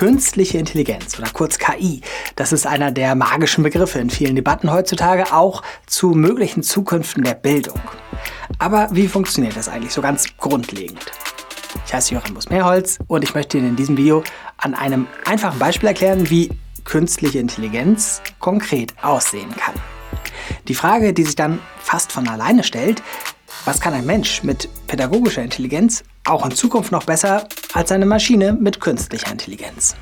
Künstliche Intelligenz oder kurz KI, das ist einer der magischen Begriffe in vielen Debatten heutzutage, auch zu möglichen Zukünften der Bildung. Aber wie funktioniert das eigentlich so ganz grundlegend? Ich heiße Joachim Busmeerholz und ich möchte Ihnen in diesem Video an einem einfachen Beispiel erklären, wie künstliche Intelligenz konkret aussehen kann. Die Frage, die sich dann fast von alleine stellt, was kann ein Mensch mit pädagogischer Intelligenz auch in Zukunft noch besser als eine Maschine mit künstlicher Intelligenz?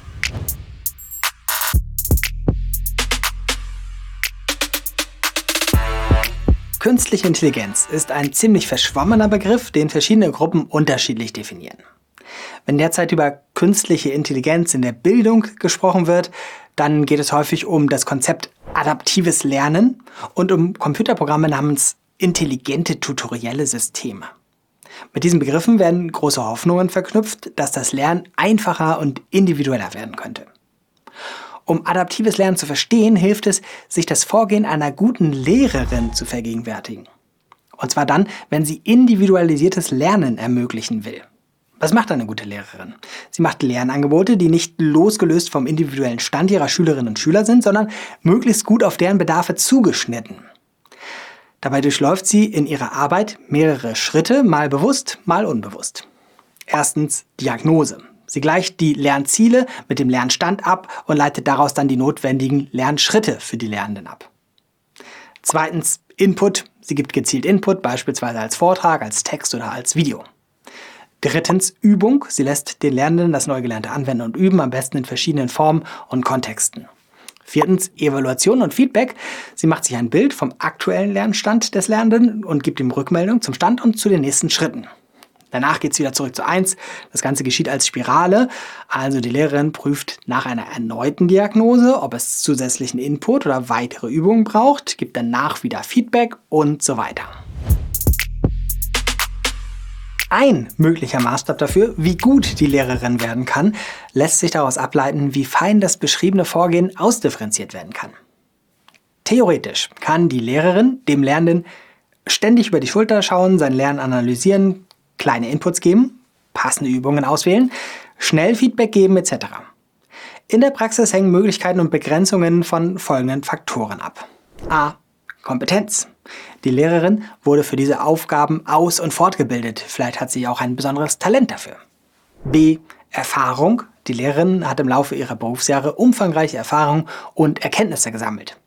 Künstliche Intelligenz ist ein ziemlich verschwommener Begriff, den verschiedene Gruppen unterschiedlich definieren. Wenn derzeit über künstliche Intelligenz in der Bildung gesprochen wird, dann geht es häufig um das Konzept adaptives Lernen und um Computerprogramme namens intelligente tutorielle Systeme. Mit diesen Begriffen werden große Hoffnungen verknüpft, dass das Lernen einfacher und individueller werden könnte. Um adaptives Lernen zu verstehen, hilft es, sich das Vorgehen einer guten Lehrerin zu vergegenwärtigen. Und zwar dann, wenn sie individualisiertes Lernen ermöglichen will. Was macht eine gute Lehrerin? Sie macht Lernangebote, die nicht losgelöst vom individuellen Stand ihrer Schülerinnen und Schüler sind, sondern möglichst gut auf deren Bedarfe zugeschnitten. Dabei durchläuft sie in ihrer Arbeit mehrere Schritte, mal bewusst, mal unbewusst. Erstens Diagnose. Sie gleicht die Lernziele mit dem Lernstand ab und leitet daraus dann die notwendigen Lernschritte für die Lernenden ab. Zweitens Input. Sie gibt gezielt Input, beispielsweise als Vortrag, als Text oder als Video. Drittens Übung. Sie lässt den Lernenden das Neugelernte anwenden und üben, am besten in verschiedenen Formen und Kontexten. Viertens Evaluation und Feedback. Sie macht sich ein Bild vom aktuellen Lernstand des Lernenden und gibt ihm Rückmeldung zum Stand und zu den nächsten Schritten. Danach geht es wieder zurück zu 1. Das Ganze geschieht als Spirale. Also die Lehrerin prüft nach einer erneuten Diagnose, ob es zusätzlichen Input oder weitere Übungen braucht, gibt danach wieder Feedback und so weiter. Ein möglicher Maßstab dafür, wie gut die Lehrerin werden kann, lässt sich daraus ableiten, wie fein das beschriebene Vorgehen ausdifferenziert werden kann. Theoretisch kann die Lehrerin dem Lernenden ständig über die Schulter schauen, sein Lernen analysieren, kleine Inputs geben, passende Übungen auswählen, schnell Feedback geben etc. In der Praxis hängen Möglichkeiten und Begrenzungen von folgenden Faktoren ab. A. Kompetenz. Die Lehrerin wurde für diese Aufgaben aus- und fortgebildet. Vielleicht hat sie auch ein besonderes Talent dafür. B. Erfahrung. Die Lehrerin hat im Laufe ihrer Berufsjahre umfangreiche Erfahrungen und Erkenntnisse gesammelt.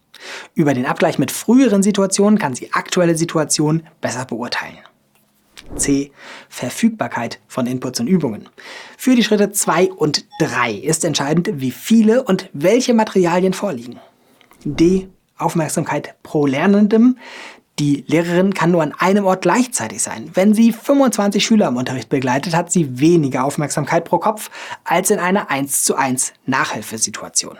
Über den Abgleich mit früheren Situationen kann sie aktuelle Situationen besser beurteilen. C. Verfügbarkeit von Inputs und Übungen. Für die Schritte 2 und 3 ist entscheidend, wie viele und welche Materialien vorliegen. D. Aufmerksamkeit pro Lernendem. Die Lehrerin kann nur an einem Ort gleichzeitig sein. Wenn sie 25 Schüler im Unterricht begleitet, hat sie weniger Aufmerksamkeit pro Kopf als in einer 1 zu 1 Nachhilfesituation.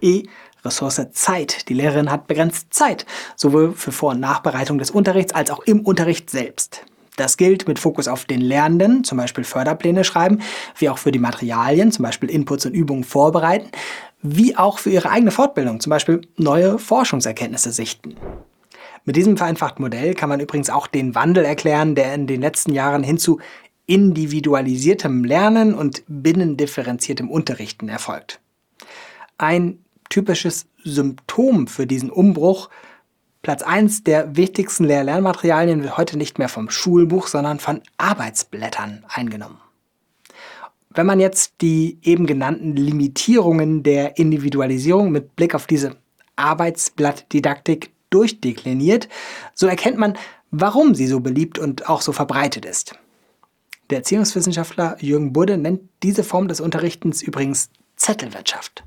E. Ressource Zeit. Die Lehrerin hat begrenzt Zeit, sowohl für Vor- und Nachbereitung des Unterrichts als auch im Unterricht selbst. Das gilt mit Fokus auf den Lernenden, zum Beispiel Förderpläne schreiben, wie auch für die Materialien, zum Beispiel Inputs und Übungen vorbereiten, wie auch für ihre eigene Fortbildung, zum Beispiel neue Forschungserkenntnisse sichten. Mit diesem vereinfachten Modell kann man übrigens auch den Wandel erklären, der in den letzten Jahren hin zu individualisiertem Lernen und binnendifferenziertem Unterrichten erfolgt. Ein typisches Symptom für diesen Umbruch, Platz 1 der wichtigsten Lehr-Lernmaterialien wird heute nicht mehr vom Schulbuch, sondern von Arbeitsblättern eingenommen. Wenn man jetzt die eben genannten Limitierungen der Individualisierung mit Blick auf diese Arbeitsblattdidaktik durchdekliniert, so erkennt man, warum sie so beliebt und auch so verbreitet ist. Der Erziehungswissenschaftler Jürgen Budde nennt diese Form des Unterrichtens übrigens Zettelwirtschaft.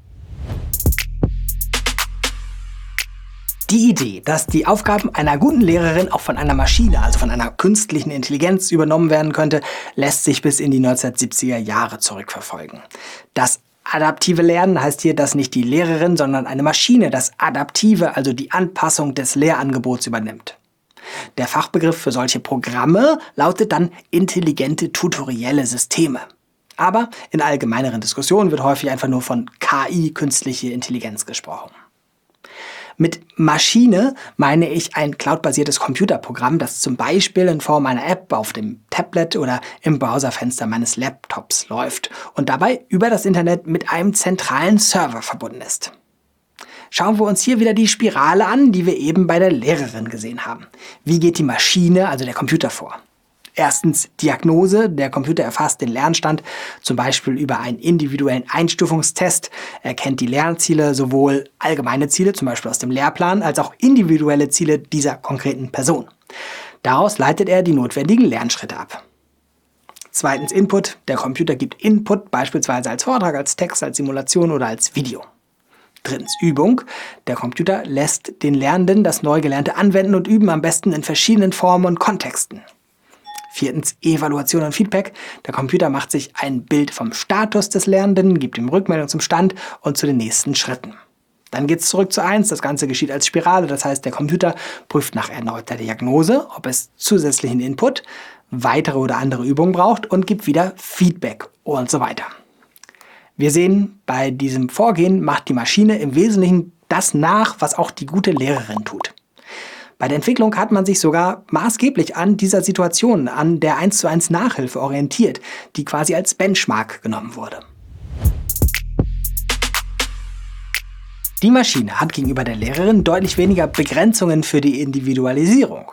Die Idee, dass die Aufgaben einer guten Lehrerin auch von einer Maschine, also von einer künstlichen Intelligenz übernommen werden könnte, lässt sich bis in die 1970er Jahre zurückverfolgen. Das adaptive Lernen heißt hier, dass nicht die Lehrerin, sondern eine Maschine das Adaptive, also die Anpassung des Lehrangebots übernimmt. Der Fachbegriff für solche Programme lautet dann intelligente tutorielle Systeme. Aber in allgemeineren Diskussionen wird häufig einfach nur von KI, künstliche Intelligenz gesprochen. Mit Maschine meine ich ein cloudbasiertes Computerprogramm, das zum Beispiel in Form einer App auf dem Tablet oder im Browserfenster meines Laptops läuft und dabei über das Internet mit einem zentralen Server verbunden ist. Schauen wir uns hier wieder die Spirale an, die wir eben bei der Lehrerin gesehen haben. Wie geht die Maschine, also der Computer, vor? Erstens Diagnose. Der Computer erfasst den Lernstand, zum Beispiel über einen individuellen Einstufungstest. Er kennt die Lernziele, sowohl allgemeine Ziele, zum Beispiel aus dem Lehrplan, als auch individuelle Ziele dieser konkreten Person. Daraus leitet er die notwendigen Lernschritte ab. Zweitens Input. Der Computer gibt Input, beispielsweise als Vortrag, als Text, als Simulation oder als Video. Drittens Übung. Der Computer lässt den Lernenden das neu Gelernte anwenden und üben, am besten in verschiedenen Formen und Kontexten. Viertens Evaluation und Feedback. Der Computer macht sich ein Bild vom Status des Lernenden, gibt ihm Rückmeldung zum Stand und zu den nächsten Schritten. Dann geht es zurück zu 1. Das Ganze geschieht als Spirale. Das heißt, der Computer prüft nach erneuter Diagnose, ob es zusätzlichen Input, weitere oder andere Übungen braucht und gibt wieder Feedback und so weiter. Wir sehen, bei diesem Vorgehen macht die Maschine im Wesentlichen das nach, was auch die gute Lehrerin tut. Bei der Entwicklung hat man sich sogar maßgeblich an dieser Situation, an der 1 zu 1 Nachhilfe orientiert, die quasi als Benchmark genommen wurde. Die Maschine hat gegenüber der Lehrerin deutlich weniger Begrenzungen für die Individualisierung.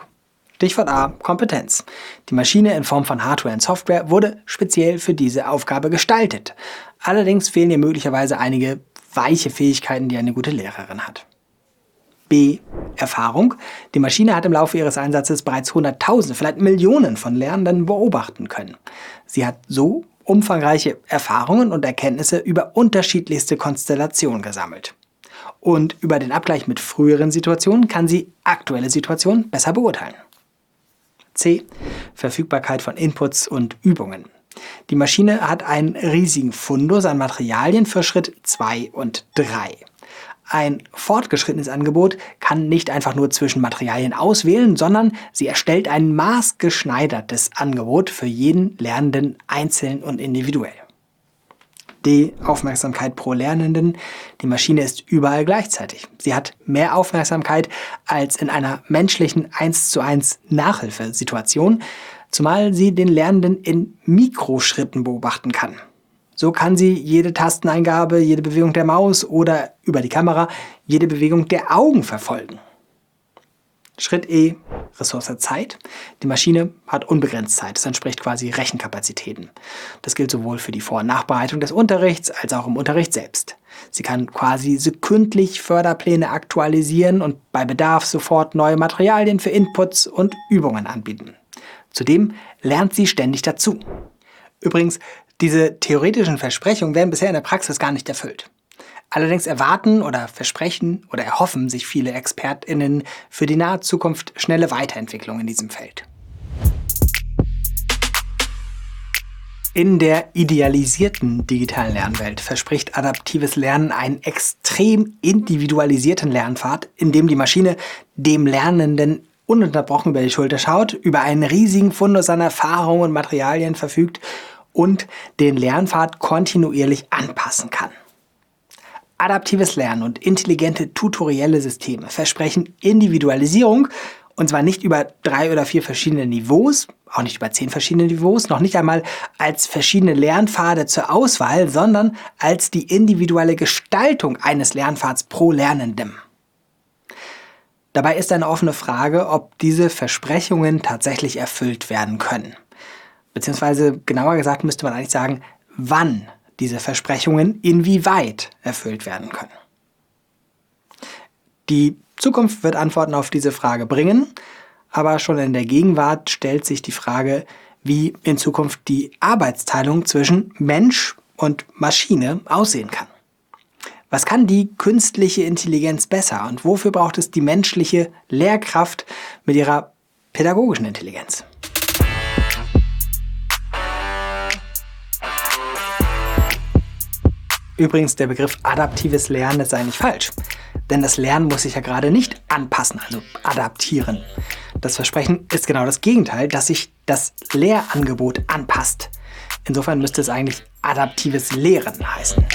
Stichwort A, Kompetenz. Die Maschine in Form von Hardware und Software wurde speziell für diese Aufgabe gestaltet. Allerdings fehlen ihr möglicherweise einige weiche Fähigkeiten, die eine gute Lehrerin hat. B. Erfahrung. Die Maschine hat im Laufe ihres Einsatzes bereits Hunderttausende, vielleicht Millionen von Lernenden beobachten können. Sie hat so umfangreiche Erfahrungen und Erkenntnisse über unterschiedlichste Konstellationen gesammelt. Und über den Abgleich mit früheren Situationen kann sie aktuelle Situationen besser beurteilen. C. Verfügbarkeit von Inputs und Übungen. Die Maschine hat einen riesigen Fundus an Materialien für Schritt 2 und 3. Ein fortgeschrittenes Angebot kann nicht einfach nur zwischen Materialien auswählen, sondern sie erstellt ein maßgeschneidertes Angebot für jeden Lernenden einzeln und individuell. D. Aufmerksamkeit pro Lernenden. Die Maschine ist überall gleichzeitig. Sie hat mehr Aufmerksamkeit als in einer menschlichen 1 zu 1 Nachhilfesituation, zumal sie den Lernenden in Mikroschritten beobachten kann. So kann sie jede Tasteneingabe, jede Bewegung der Maus oder über die Kamera jede Bewegung der Augen verfolgen. Schritt E, Ressource Zeit. Die Maschine hat unbegrenzt Zeit. Das entspricht quasi Rechenkapazitäten. Das gilt sowohl für die Vor- und Nachbereitung des Unterrichts als auch im Unterricht selbst. Sie kann quasi sekündlich Förderpläne aktualisieren und bei Bedarf sofort neue Materialien für Inputs und Übungen anbieten. Zudem lernt sie ständig dazu. Übrigens, diese theoretischen Versprechungen werden bisher in der Praxis gar nicht erfüllt. Allerdings erwarten oder versprechen oder erhoffen sich viele ExpertInnen für die nahe Zukunft schnelle Weiterentwicklung in diesem Feld. In der idealisierten digitalen Lernwelt verspricht adaptives Lernen einen extrem individualisierten Lernpfad, in dem die Maschine dem Lernenden ununterbrochen über die Schulter schaut, über einen riesigen Fundus an Erfahrungen und Materialien verfügt und den Lernpfad kontinuierlich anpassen kann. Adaptives Lernen und intelligente tutorielle Systeme versprechen Individualisierung und zwar nicht über drei oder vier verschiedene Niveaus, auch nicht über zehn verschiedene Niveaus, noch nicht einmal als verschiedene Lernpfade zur Auswahl, sondern als die individuelle Gestaltung eines Lernpfads pro Lernendem. Dabei ist eine offene Frage, ob diese Versprechungen tatsächlich erfüllt werden können. Beziehungsweise genauer gesagt müsste man eigentlich sagen, wann diese Versprechungen inwieweit erfüllt werden können. Die Zukunft wird Antworten auf diese Frage bringen, aber schon in der Gegenwart stellt sich die Frage, wie in Zukunft die Arbeitsteilung zwischen Mensch und Maschine aussehen kann. Was kann die künstliche Intelligenz besser und wofür braucht es die menschliche Lehrkraft mit ihrer pädagogischen Intelligenz? Übrigens, der Begriff adaptives Lernen ist eigentlich falsch. Denn das Lernen muss sich ja gerade nicht anpassen, also adaptieren. Das Versprechen ist genau das Gegenteil, dass sich das Lehrangebot anpasst. Insofern müsste es eigentlich adaptives Lehren heißen.